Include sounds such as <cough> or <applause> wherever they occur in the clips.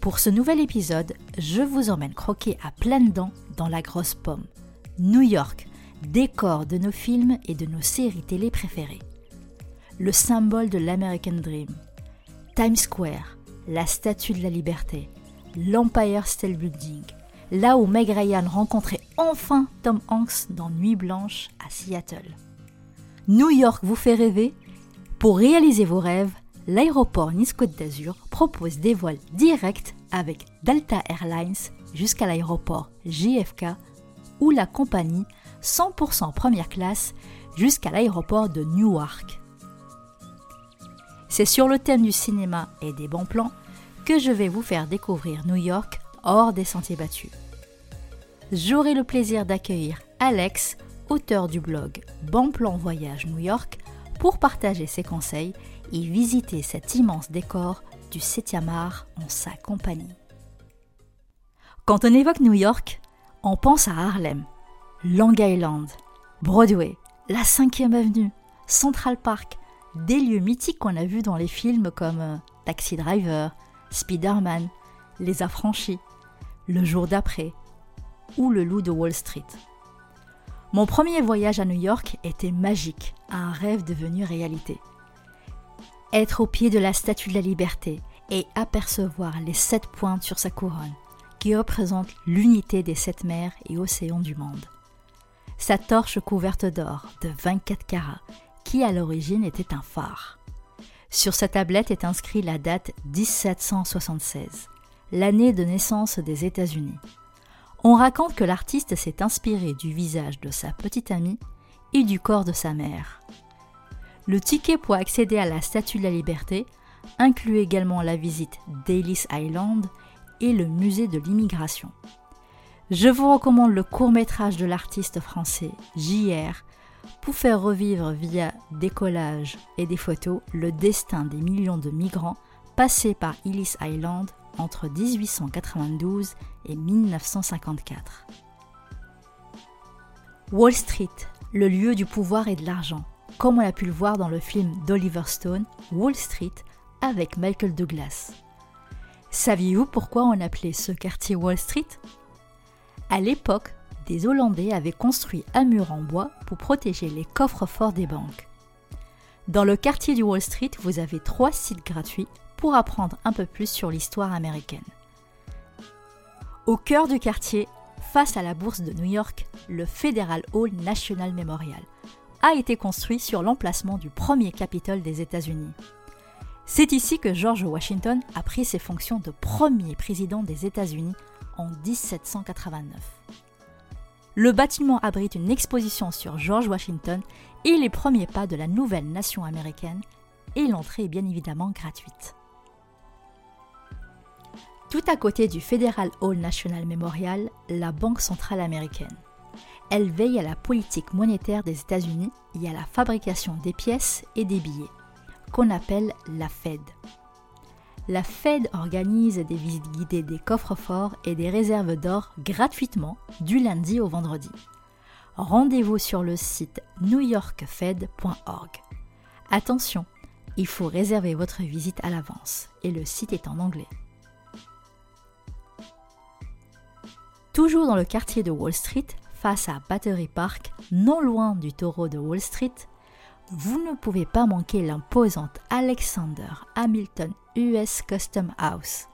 Pour ce nouvel épisode, je vous emmène croquer à pleines dents dans la grosse pomme. New York, décor de nos films et de nos séries télé préférées. Le symbole de l'American Dream. Times Square, la statue de la liberté. L'Empire State Building, là où Meg Ryan rencontrait enfin Tom Hanks dans Nuit Blanche à Seattle. New York vous fait rêver? Pour réaliser vos rêves, l'aéroport Nice-Côte d'Azur propose des vols directs avec Delta Airlines jusqu'à l'aéroport JFK ou la compagnie 100% première classe jusqu'à l'aéroport de Newark. C'est sur le thème du cinéma et des bons plans que je vais vous faire découvrir New York hors des sentiers battus. J'aurai le plaisir d'accueillir Alex, auteur du blog Bon Plan Voyage New York, pour partager ses conseils et visiter cet immense décor du 7e art en sa compagnie. Quand on évoque New York, on pense à Harlem, Long Island, Broadway, la 5e avenue, Central Park, des lieux mythiques qu'on a vus dans les films comme euh, Taxi Driver, Spider-Man, Les Affranchis, Le jour d'après ou Le loup de Wall Street. Mon premier voyage à New York était magique, un rêve devenu réalité. Être au pied de la Statue de la Liberté et apercevoir les sept pointes sur sa couronne, qui représentent l'unité des sept mers et océans du monde. Sa torche couverte d'or de 24 carats, qui à l'origine était un phare. Sur sa tablette est inscrit la date 1776, l'année de naissance des États-Unis. On raconte que l'artiste s'est inspiré du visage de sa petite amie et du corps de sa mère. Le ticket pour accéder à la Statue de la Liberté inclut également la visite d'Ellis Island et le musée de l'immigration. Je vous recommande le court métrage de l'artiste français JR pour faire revivre via des collages et des photos le destin des millions de migrants passés par Ellis Island entre 1892 et 1954. Wall Street, le lieu du pouvoir et de l'argent comme on a pu le voir dans le film d'Oliver Stone, Wall Street, avec Michael Douglas. Saviez-vous pourquoi on appelait ce quartier Wall Street? À l'époque, des Hollandais avaient construit un mur en bois pour protéger les coffres forts des banques. Dans le quartier du Wall Street, vous avez trois sites gratuits pour apprendre un peu plus sur l'histoire américaine. Au cœur du quartier, face à la bourse de New York, le Federal Hall National Memorial, a été construit sur l'emplacement du premier Capitole des États-Unis. C'est ici que George Washington a pris ses fonctions de premier président des États-Unis en 1789. Le bâtiment abrite une exposition sur George Washington et les premiers pas de la nouvelle nation américaine, et l'entrée est bien évidemment gratuite. Tout à côté du Federal Hall National Memorial, la Banque centrale américaine. Elle veille à la politique monétaire des États-Unis et à la fabrication des pièces et des billets, qu'on appelle la Fed. La Fed organise des visites guidées des coffres forts et des réserves d'or gratuitement du lundi au vendredi. Rendez-vous sur le site newyorkfed.org. Attention, il faut réserver votre visite à l'avance et le site est en anglais. Toujours dans le quartier de Wall Street, face à Battery Park, non loin du taureau de Wall Street, vous ne pouvez pas manquer l'imposante Alexander Hamilton US Custom House.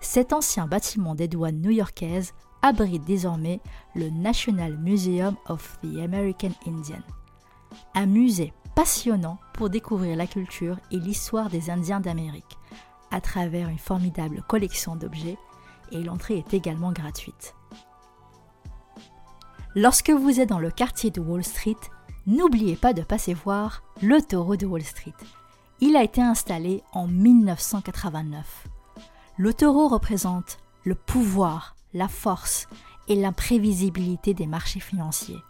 Cet ancien bâtiment des douanes new-yorkaises abrite désormais le National Museum of the American Indian, un musée passionnant pour découvrir la culture et l'histoire des Indiens d'Amérique, à travers une formidable collection d'objets, et l'entrée est également gratuite. Lorsque vous êtes dans le quartier de Wall Street, n'oubliez pas de passer voir le taureau de Wall Street. Il a été installé en 1989. Le taureau représente le pouvoir, la force et l'imprévisibilité des marchés financiers.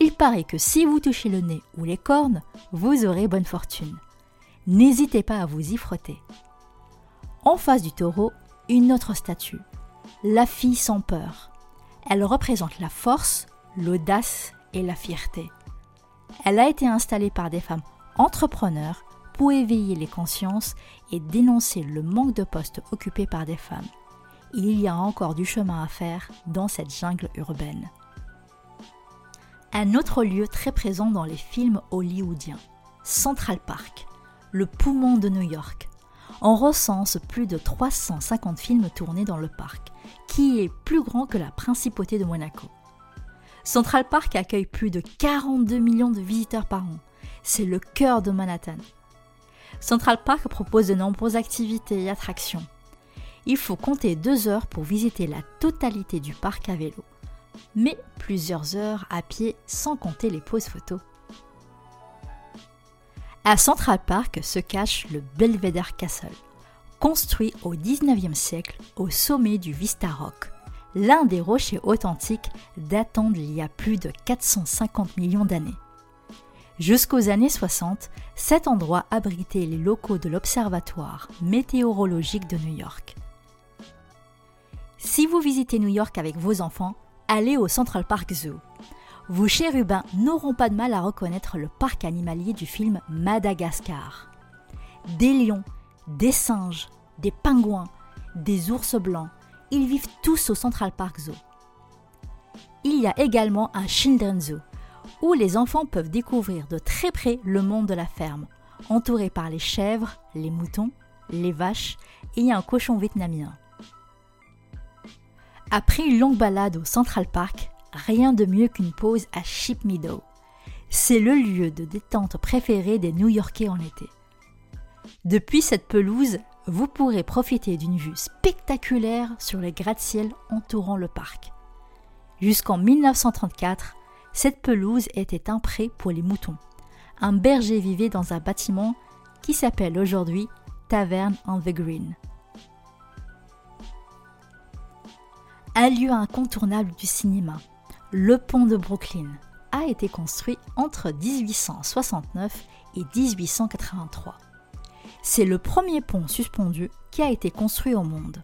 Il paraît que si vous touchez le nez ou les cornes, vous aurez bonne fortune. N'hésitez pas à vous y frotter. En face du taureau, une autre statue, la fille sans peur. Elle représente la force, l'audace et la fierté. Elle a été installée par des femmes entrepreneurs pour éveiller les consciences et dénoncer le manque de postes occupés par des femmes. Il y a encore du chemin à faire dans cette jungle urbaine. Un autre lieu très présent dans les films hollywoodiens, Central Park, le poumon de New York. On recense plus de 350 films tournés dans le parc, qui est plus grand que la principauté de Monaco. Central Park accueille plus de 42 millions de visiteurs par an. C'est le cœur de Manhattan. Central Park propose de nombreuses activités et attractions. Il faut compter deux heures pour visiter la totalité du parc à vélo mais plusieurs heures à pied sans compter les pauses photos. À Central Park se cache le Belvedere Castle, construit au XIXe siècle au sommet du Vista Rock, l'un des rochers authentiques datant d'il y a plus de 450 millions d'années. Jusqu'aux années 60, cet endroit abritait les locaux de l'Observatoire météorologique de New York. Si vous visitez New York avec vos enfants, allez au Central Park Zoo. Vos chérubins n'auront pas de mal à reconnaître le parc animalier du film Madagascar. Des lions, des singes, des pingouins, des ours blancs, ils vivent tous au Central Park Zoo. Il y a également un Children's Zoo, où les enfants peuvent découvrir de très près le monde de la ferme, entouré par les chèvres, les moutons, les vaches et un cochon vietnamien. Après une longue balade au Central Park, rien de mieux qu'une pause à Ship Meadow. C'est le lieu de détente préféré des New-Yorkais en été. Depuis cette pelouse, vous pourrez profiter d'une vue spectaculaire sur les gratte-ciel entourant le parc. Jusqu'en 1934, cette pelouse était un pré pour les moutons. Un berger vivait dans un bâtiment qui s'appelle aujourd'hui Tavern on the Green. un lieu incontournable du cinéma, le pont de Brooklyn, a été construit entre 1869 et 1883. C'est le premier pont suspendu qui a été construit au monde.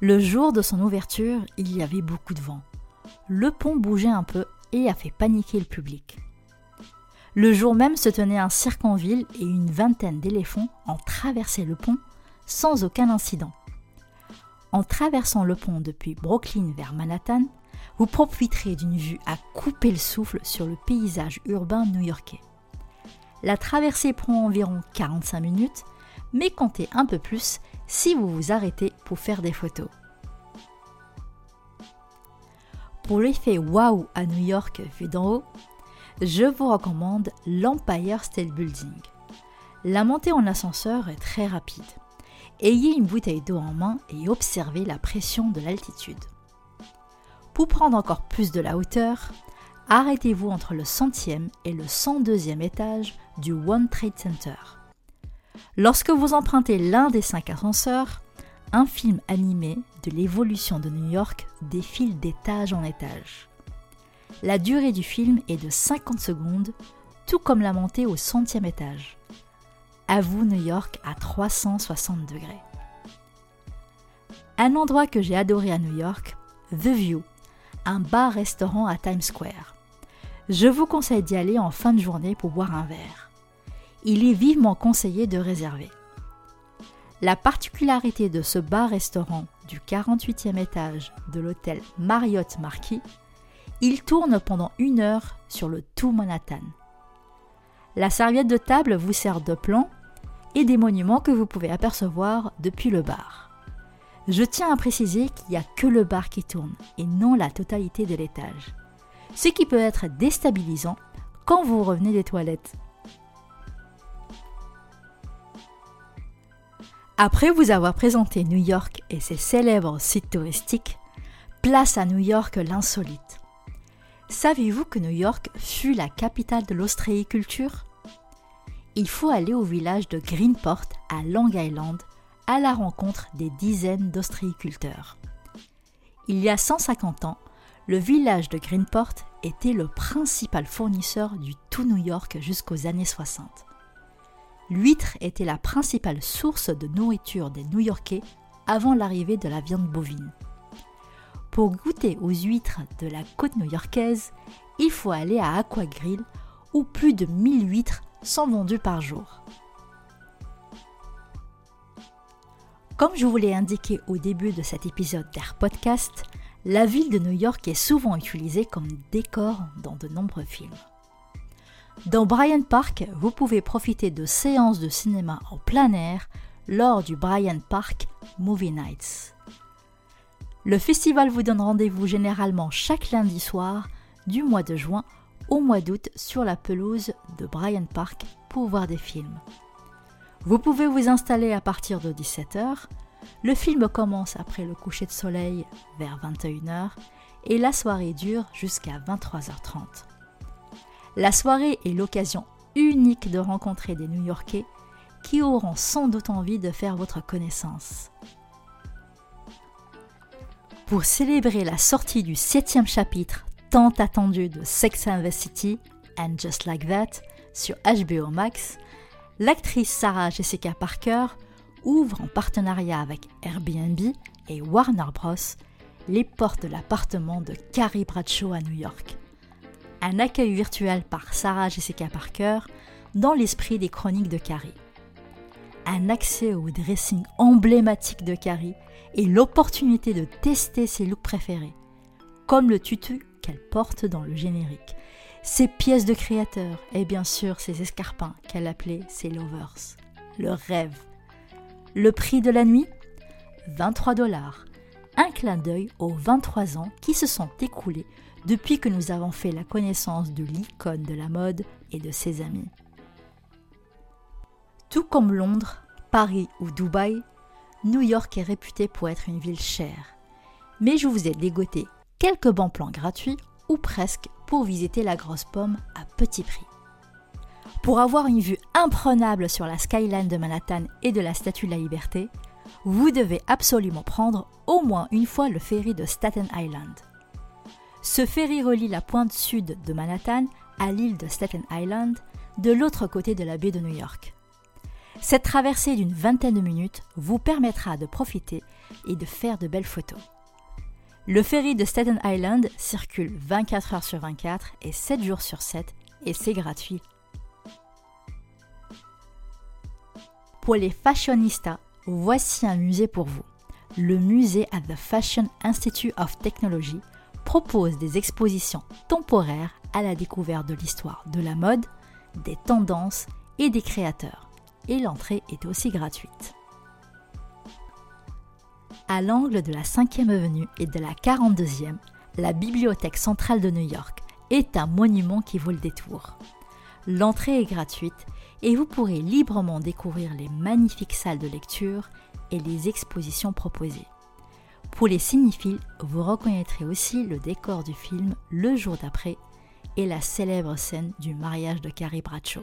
Le jour de son ouverture, il y avait beaucoup de vent. Le pont bougeait un peu et a fait paniquer le public. Le jour même se tenait un cirque en ville et une vingtaine d'éléphants ont traversé le pont sans aucun incident. En traversant le pont depuis Brooklyn vers Manhattan, vous profiterez d'une vue à couper le souffle sur le paysage urbain new-yorkais. La traversée prend environ 45 minutes, mais comptez un peu plus si vous vous arrêtez pour faire des photos. Pour l'effet waouh à New York vu d'en haut, je vous recommande l'Empire State Building. La montée en ascenseur est très rapide ayez une bouteille d'eau en main et observez la pression de l'altitude. Pour prendre encore plus de la hauteur, arrêtez-vous entre le centième et le 102e étage du One Trade Center. Lorsque vous empruntez l'un des cinq ascenseurs, un film animé de l'évolution de New York défile d'étage en étage. La durée du film est de 50 secondes, tout comme la montée au centième étage vous New York à 360 degrés. Un endroit que j'ai adoré à New York, The View, un bar-restaurant à Times Square. Je vous conseille d'y aller en fin de journée pour boire un verre. Il est vivement conseillé de réserver. La particularité de ce bar-restaurant du 48e étage de l'hôtel Marriott Marquis, il tourne pendant une heure sur le tout Manhattan. La serviette de table vous sert de plan et des monuments que vous pouvez apercevoir depuis le bar. Je tiens à préciser qu'il n'y a que le bar qui tourne et non la totalité de l'étage, ce qui peut être déstabilisant quand vous revenez des toilettes. Après vous avoir présenté New York et ses célèbres sites touristiques, place à New York l'insolite. Saviez-vous que New York fut la capitale de l'ostréiculture? Il faut aller au village de Greenport à Long Island, à la rencontre des dizaines d'ostréiculteurs. Il y a 150 ans, le village de Greenport était le principal fournisseur du tout New York jusqu'aux années 60. L'huître était la principale source de nourriture des New-Yorkais avant l'arrivée de la viande bovine. Pour goûter aux huîtres de la côte new-yorkaise, il faut aller à Aqua Grill où plus de 1000 huîtres sont vendues par jour. Comme je vous l'ai indiqué au début de cet épisode d'Air Podcast, la ville de New York est souvent utilisée comme décor dans de nombreux films. Dans Bryant Park, vous pouvez profiter de séances de cinéma en plein air lors du Bryant Park Movie Nights. Le festival vous donne rendez-vous généralement chaque lundi soir du mois de juin mois d'août sur la pelouse de Bryant Park pour voir des films. Vous pouvez vous installer à partir de 17h. Le film commence après le coucher de soleil vers 21h et la soirée dure jusqu'à 23h30. La soirée est l'occasion unique de rencontrer des New-Yorkais qui auront sans doute envie de faire votre connaissance. Pour célébrer la sortie du septième chapitre tant attendu de Sex and the City and Just Like That sur HBO Max, l'actrice Sarah Jessica Parker ouvre en partenariat avec Airbnb et Warner Bros. les portes de l'appartement de Carrie Bradshaw à New York. Un accueil virtuel par Sarah Jessica Parker dans l'esprit des chroniques de Carrie. Un accès au dressing emblématique de Carrie et l'opportunité de tester ses looks préférés, comme le tutu qu'elle porte dans le générique, ses pièces de créateur et bien sûr ses escarpins qu'elle appelait ses lovers. Le rêve. Le prix de la nuit? 23 dollars. Un clin d'œil aux 23 ans qui se sont écoulés depuis que nous avons fait la connaissance de l'icône de la mode et de ses amis. Tout comme Londres, Paris ou Dubaï, New York est réputé pour être une ville chère. Mais je vous ai dégoté quelques bons plans gratuits ou presque pour visiter la grosse pomme à petit prix. Pour avoir une vue imprenable sur la skyline de Manhattan et de la Statue de la Liberté, vous devez absolument prendre au moins une fois le ferry de Staten Island. Ce ferry relie la pointe sud de Manhattan à l'île de Staten Island, de l'autre côté de la baie de New York. Cette traversée d'une vingtaine de minutes vous permettra de profiter et de faire de belles photos. Le ferry de Staten Island circule 24 heures sur 24 et 7 jours sur 7 et c'est gratuit. Pour les fashionistas, voici un musée pour vous. Le musée at the Fashion Institute of Technology propose des expositions temporaires à la découverte de l'histoire de la mode, des tendances et des créateurs. Et l'entrée est aussi gratuite à l'angle de la 5e avenue et de la 42e, la Bibliothèque centrale de New York est un monument qui vaut le détour. L'entrée est gratuite et vous pourrez librement découvrir les magnifiques salles de lecture et les expositions proposées. Pour les cinéphiles, vous reconnaîtrez aussi le décor du film Le jour d'après et la célèbre scène du mariage de Carrie Bradshaw.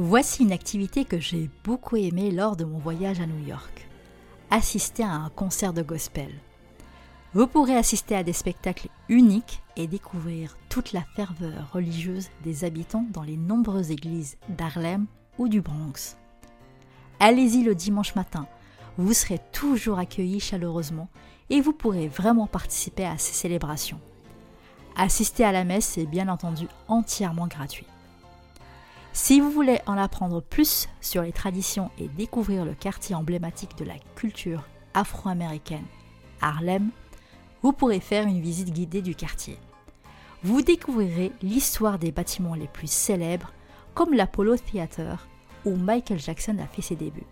Voici une activité que j'ai beaucoup aimée lors de mon voyage à New York. Assister à un concert de gospel. Vous pourrez assister à des spectacles uniques et découvrir toute la ferveur religieuse des habitants dans les nombreuses églises d'Harlem ou du Bronx. Allez-y le dimanche matin, vous serez toujours accueillis chaleureusement et vous pourrez vraiment participer à ces célébrations. Assister à la messe est bien entendu entièrement gratuit. Si vous voulez en apprendre plus sur les traditions et découvrir le quartier emblématique de la culture afro-américaine, Harlem, vous pourrez faire une visite guidée du quartier. Vous découvrirez l'histoire des bâtiments les plus célèbres, comme l'Apollo Theater, où Michael Jackson a fait ses débuts.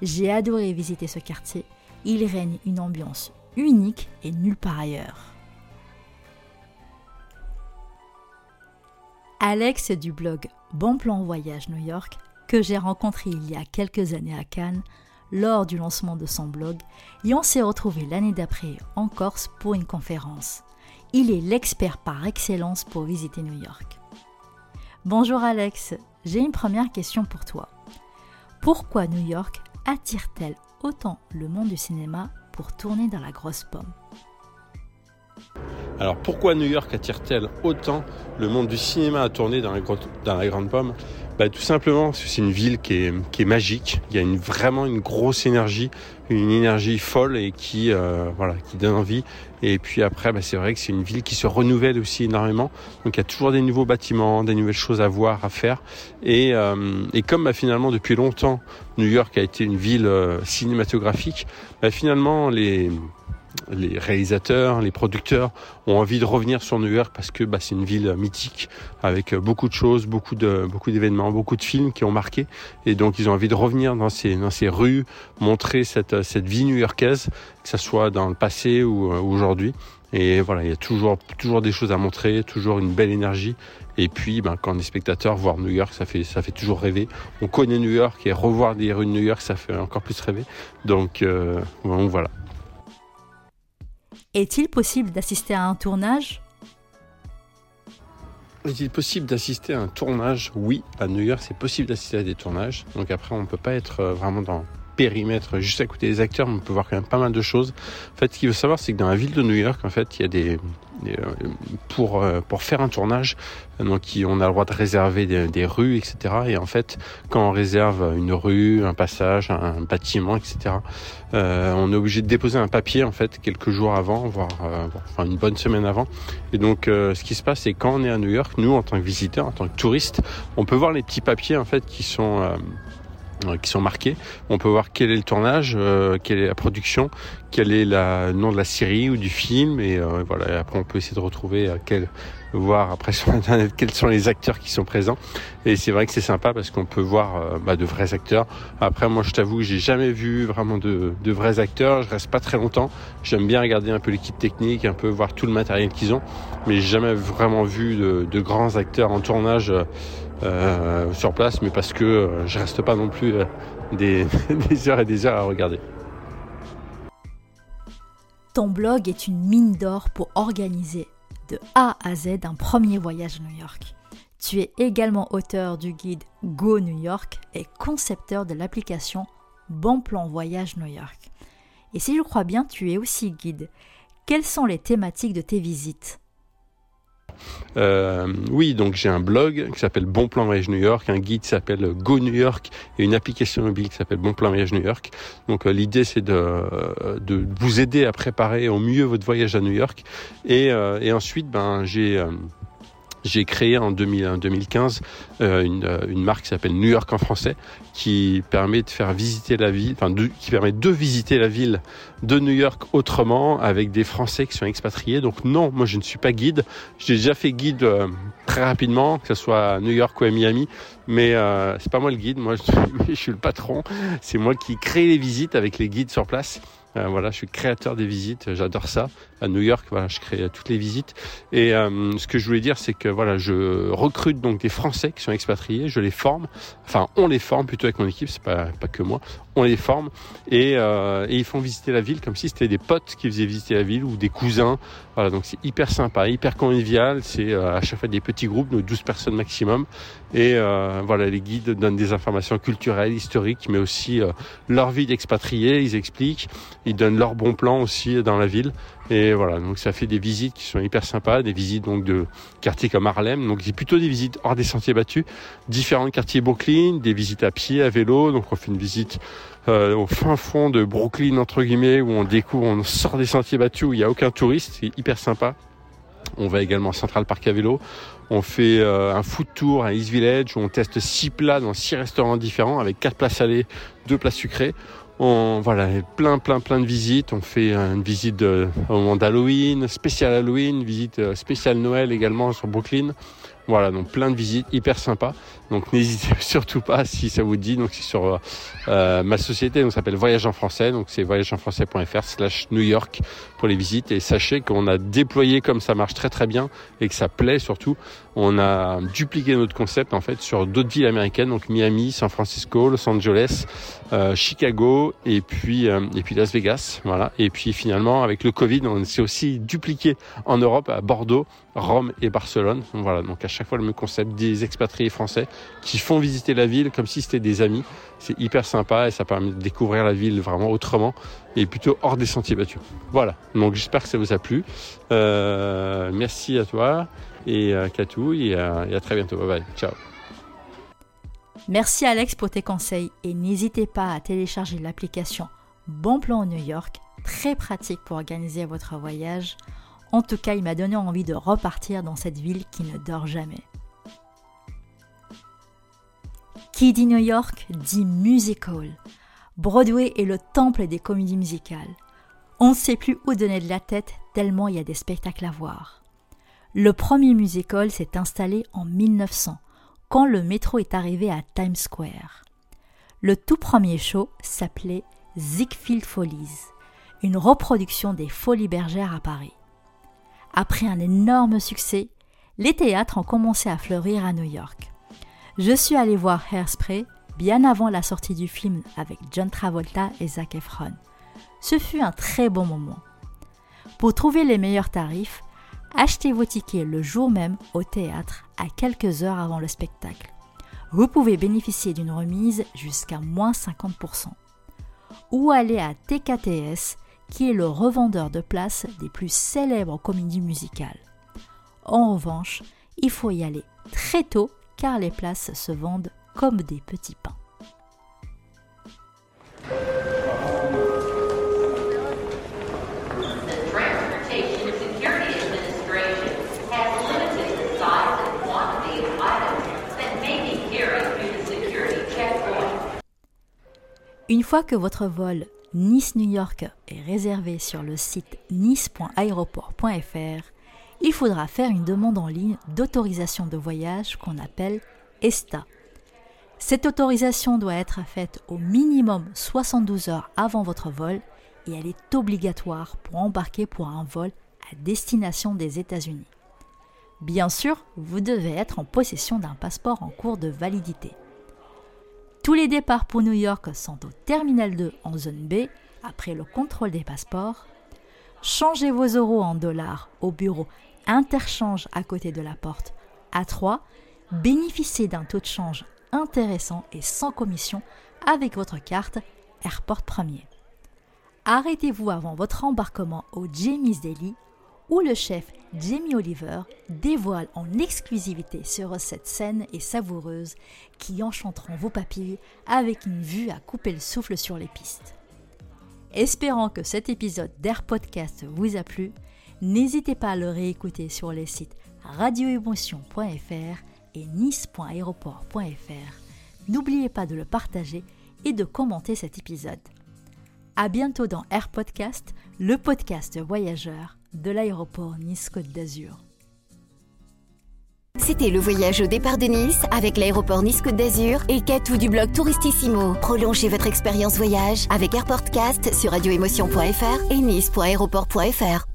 J'ai adoré visiter ce quartier, il règne une ambiance unique et nulle part ailleurs. Alex du blog Bon Plan Voyage New York, que j'ai rencontré il y a quelques années à Cannes lors du lancement de son blog, et on s'est retrouvé l'année d'après en Corse pour une conférence. Il est l'expert par excellence pour visiter New York. Bonjour Alex, j'ai une première question pour toi. Pourquoi New York attire-t-elle autant le monde du cinéma pour tourner dans la grosse pomme? Alors pourquoi New York attire-t-elle autant le monde du cinéma à tourner dans la, dans la grande pomme? Bah, tout simplement parce que c'est une ville qui est, magique. Il y a vraiment une grosse énergie, une énergie folle et qui, euh, voilà, qui donne envie. Et puis après, bah, c'est vrai que c'est une ville qui se renouvelle aussi énormément. Donc il y a toujours des nouveaux bâtiments, des nouvelles choses à voir, à faire. Et, euh, comme bah, finalement depuis longtemps, New York a été une ville euh, cinématographique, bah, finalement les les réalisateurs, les producteurs ont envie de revenir sur New York parce que bah, c'est une ville mythique avec beaucoup de choses, beaucoup de beaucoup d'événements, beaucoup de films qui ont marqué et donc ils ont envie de revenir dans ces dans ces rues, montrer cette cette vie new-yorkaise, que ce soit dans le passé ou euh, aujourd'hui. Et voilà, il y a toujours toujours des choses à montrer, toujours une belle énergie. Et puis, ben, quand on est spectateur, voir New York, ça fait ça fait toujours rêver. On connaît New York et revoir des rues de New York, ça fait encore plus rêver. Donc, euh, donc voilà. Est-il possible d'assister à un tournage Est-il possible d'assister à un tournage? Oui, à New York, c'est possible d'assister à des tournages. Donc après, on ne peut pas être euh, vraiment dans périmètre juste à côté des acteurs, on peut voir quand même pas mal de choses. En fait, ce qu'il faut savoir, c'est que dans la ville de New York, en fait, il y a des, euh, pour euh, pour faire un tournage, donc on a le droit de réserver des, rues, etc. Et en fait, quand on réserve une rue, un passage, un, bâtiment, etc., euh, on est obligé de déposer un papier en fait quelques jours avant, voire une bonne semaine avant. Et donc, ce qui se passe, c'est quand on est à New York, nous en tant que visiteurs, en tant que touristes, on peut voir les petits papiers en fait qui sont euh, qui sont marqués. On peut voir quel est le tournage, euh, quelle est la production, quel est le nom de la série ou du film, et euh, voilà. après, on peut essayer de retrouver quel, voir après <laughs> sur internet quels sont les acteurs qui sont présents. Et c'est vrai que c'est sympa parce qu'on peut voir bah, de vrais acteurs. Après, moi, je t'avoue, j'ai jamais vu vraiment de, de, vrais acteurs. Je reste pas très longtemps. J'aime bien regarder un peu l'équipe technique, un peu voir tout le matériel qu'ils ont, mais j'ai jamais vraiment vu de, de, grands acteurs en tournage. Euh, sur place, mais parce que euh, je reste pas non plus euh, des, <laughs> des heures et des heures à regarder. Ton blog est une mine d'or pour organiser de A à Z un premier voyage à New York. Tu es également auteur du guide Go New York et concepteur de l'application Bon Plan Voyage New York. Et si je crois bien, tu es aussi guide. Quelles sont les thématiques de tes visites? Euh, oui, donc j'ai un blog qui s'appelle Bon Plan Voyage New York, un guide qui s'appelle Go New York et une application mobile qui s'appelle Bon Plan Voyage New York. Donc euh, l'idée c'est de, vous aider à préparer au mieux votre voyage à New York. Et, euh, ensuite, ben j'ai créé en 2015 euh, une, euh, une, marque qui s'appelle New York en français, qui permet de faire visiter la ville, enfin qui permet de visiter la ville de New York autrement avec des Français qui sont expatriés. Donc non, moi je ne suis pas guide. J'ai déjà fait guide euh, très rapidement, que ce soit à New York ou à Miami, mais euh, c'est pas moi le guide. Moi <laughs> je, je suis le patron. C'est moi qui crée les visites avec les guides sur place. Euh, voilà, je suis créateur des visites, j'adore ça. À New York, voilà, je crée toutes les visites. Et euh, ce que je voulais dire, c'est que voilà, je recrute donc des Français qui sont expatriés, je les forme. Enfin, on les forme plutôt avec mon équipe, c'est pas pas que moi. Les forme et, euh, et ils font visiter la ville comme si c'était des potes qui faisaient visiter la ville ou des cousins. Voilà, donc c'est hyper sympa, hyper convivial. C'est à chaque fois des petits groupes de 12 personnes maximum. Et voilà, les guides donnent des informations culturelles, historiques, mais aussi leur vie d'expatriés. Ils expliquent ils donnent leur bon plan aussi dans la ville. Et voilà, donc ça fait des visites qui sont hyper sympas, des visites donc de quartiers comme Harlem. Donc c'est plutôt des visites hors des sentiers battus, différents quartiers Brooklyn, des visites à pied, à vélo. Donc on fait une visite euh, au fin fond de Brooklyn entre guillemets où on découvre, on sort des sentiers battus où il n'y a aucun touriste. C'est hyper sympa. On va également à Central Park à vélo. On fait euh, un food tour à East Village où on teste six plats dans six restaurants différents avec quatre plats salés, deux plats sucrés. On, voilà, plein, plein, plein de visites. On fait une visite au moment d'Halloween, spécial Halloween, visite euh, spéciale Noël également sur Brooklyn. Voilà, donc plein de visites, hyper sympa. Donc n'hésitez <laughs> surtout pas si ça vous dit. Donc c'est sur euh, ma société, donc s'appelle Voyage en français. Donc c'est voyageenfrançais.fr slash New York pour les visites. Et sachez qu'on a déployé comme ça marche très très bien et que ça plaît surtout. On a dupliqué notre concept en fait sur d'autres villes américaines, donc Miami, San Francisco, Los Angeles, euh, Chicago et puis euh, et puis Las Vegas. Voilà. Et puis finalement avec le Covid, on s'est aussi dupliqué en Europe à Bordeaux, Rome et Barcelone. Voilà. Donc à chaque fois le même concept des expatriés français qui font visiter la ville comme si c'était des amis. C'est hyper sympa et ça permet de découvrir la ville vraiment autrement et plutôt hors des sentiers battus. Voilà, donc j'espère que ça vous a plu. Euh, merci à toi et à Katou et à, et à très bientôt. Bye bye, ciao. Merci Alex pour tes conseils et n'hésitez pas à télécharger l'application Bon Plan New York, très pratique pour organiser votre voyage. En tout cas, il m'a donné envie de repartir dans cette ville qui ne dort jamais. Qui dit New York dit musical. Broadway est le temple des comédies musicales. On ne sait plus où donner de la tête tellement il y a des spectacles à voir. Le premier musical s'est installé en 1900, quand le métro est arrivé à Times Square. Le tout premier show s'appelait Ziegfeld Follies, une reproduction des Folies Bergères à Paris. Après un énorme succès, les théâtres ont commencé à fleurir à New York. Je suis allé voir Hairspray bien avant la sortie du film avec John Travolta et Zac Efron. Ce fut un très bon moment. Pour trouver les meilleurs tarifs, achetez vos tickets le jour même au théâtre à quelques heures avant le spectacle. Vous pouvez bénéficier d'une remise jusqu'à moins 50%. Ou aller à TKTS qui est le revendeur de places des plus célèbres comédies musicales. En revanche, il faut y aller très tôt car les places se vendent comme des petits pains. Une fois que votre vol Nice-New York est réservé sur le site nice.aéroport.fr, il faudra faire une demande en ligne d'autorisation de voyage qu'on appelle ESTA. Cette autorisation doit être faite au minimum 72 heures avant votre vol et elle est obligatoire pour embarquer pour un vol à destination des États-Unis. Bien sûr, vous devez être en possession d'un passeport en cours de validité. Tous les départs pour New York sont au Terminal 2 en zone B après le contrôle des passeports. Changez vos euros en dollars au bureau interchange à côté de la porte A3. Bénéficiez d'un taux de change intéressant et sans commission avec votre carte Airport Premier. Arrêtez-vous avant votre embarquement au Jamie's Daily où le chef Jamie Oliver dévoile en exclusivité ces recettes saines et savoureuses qui enchanteront vos papilles avec une vue à couper le souffle sur les pistes. Espérant que cet épisode d'Air Podcast vous a plu, n'hésitez pas à le réécouter sur les sites radioémotion.fr et nice.aéroport.fr. N'oubliez pas de le partager et de commenter cet épisode. À bientôt dans Air Podcast, le podcast voyageur de l'aéroport Nice-Côte d'Azur. C'était le voyage au départ de Nice avec l'aéroport Nice-Côte d'Azur et Katou du blog Touristissimo. Prolongez votre expérience voyage avec AirPortcast sur radioémotion.fr et nice.aéroport.fr.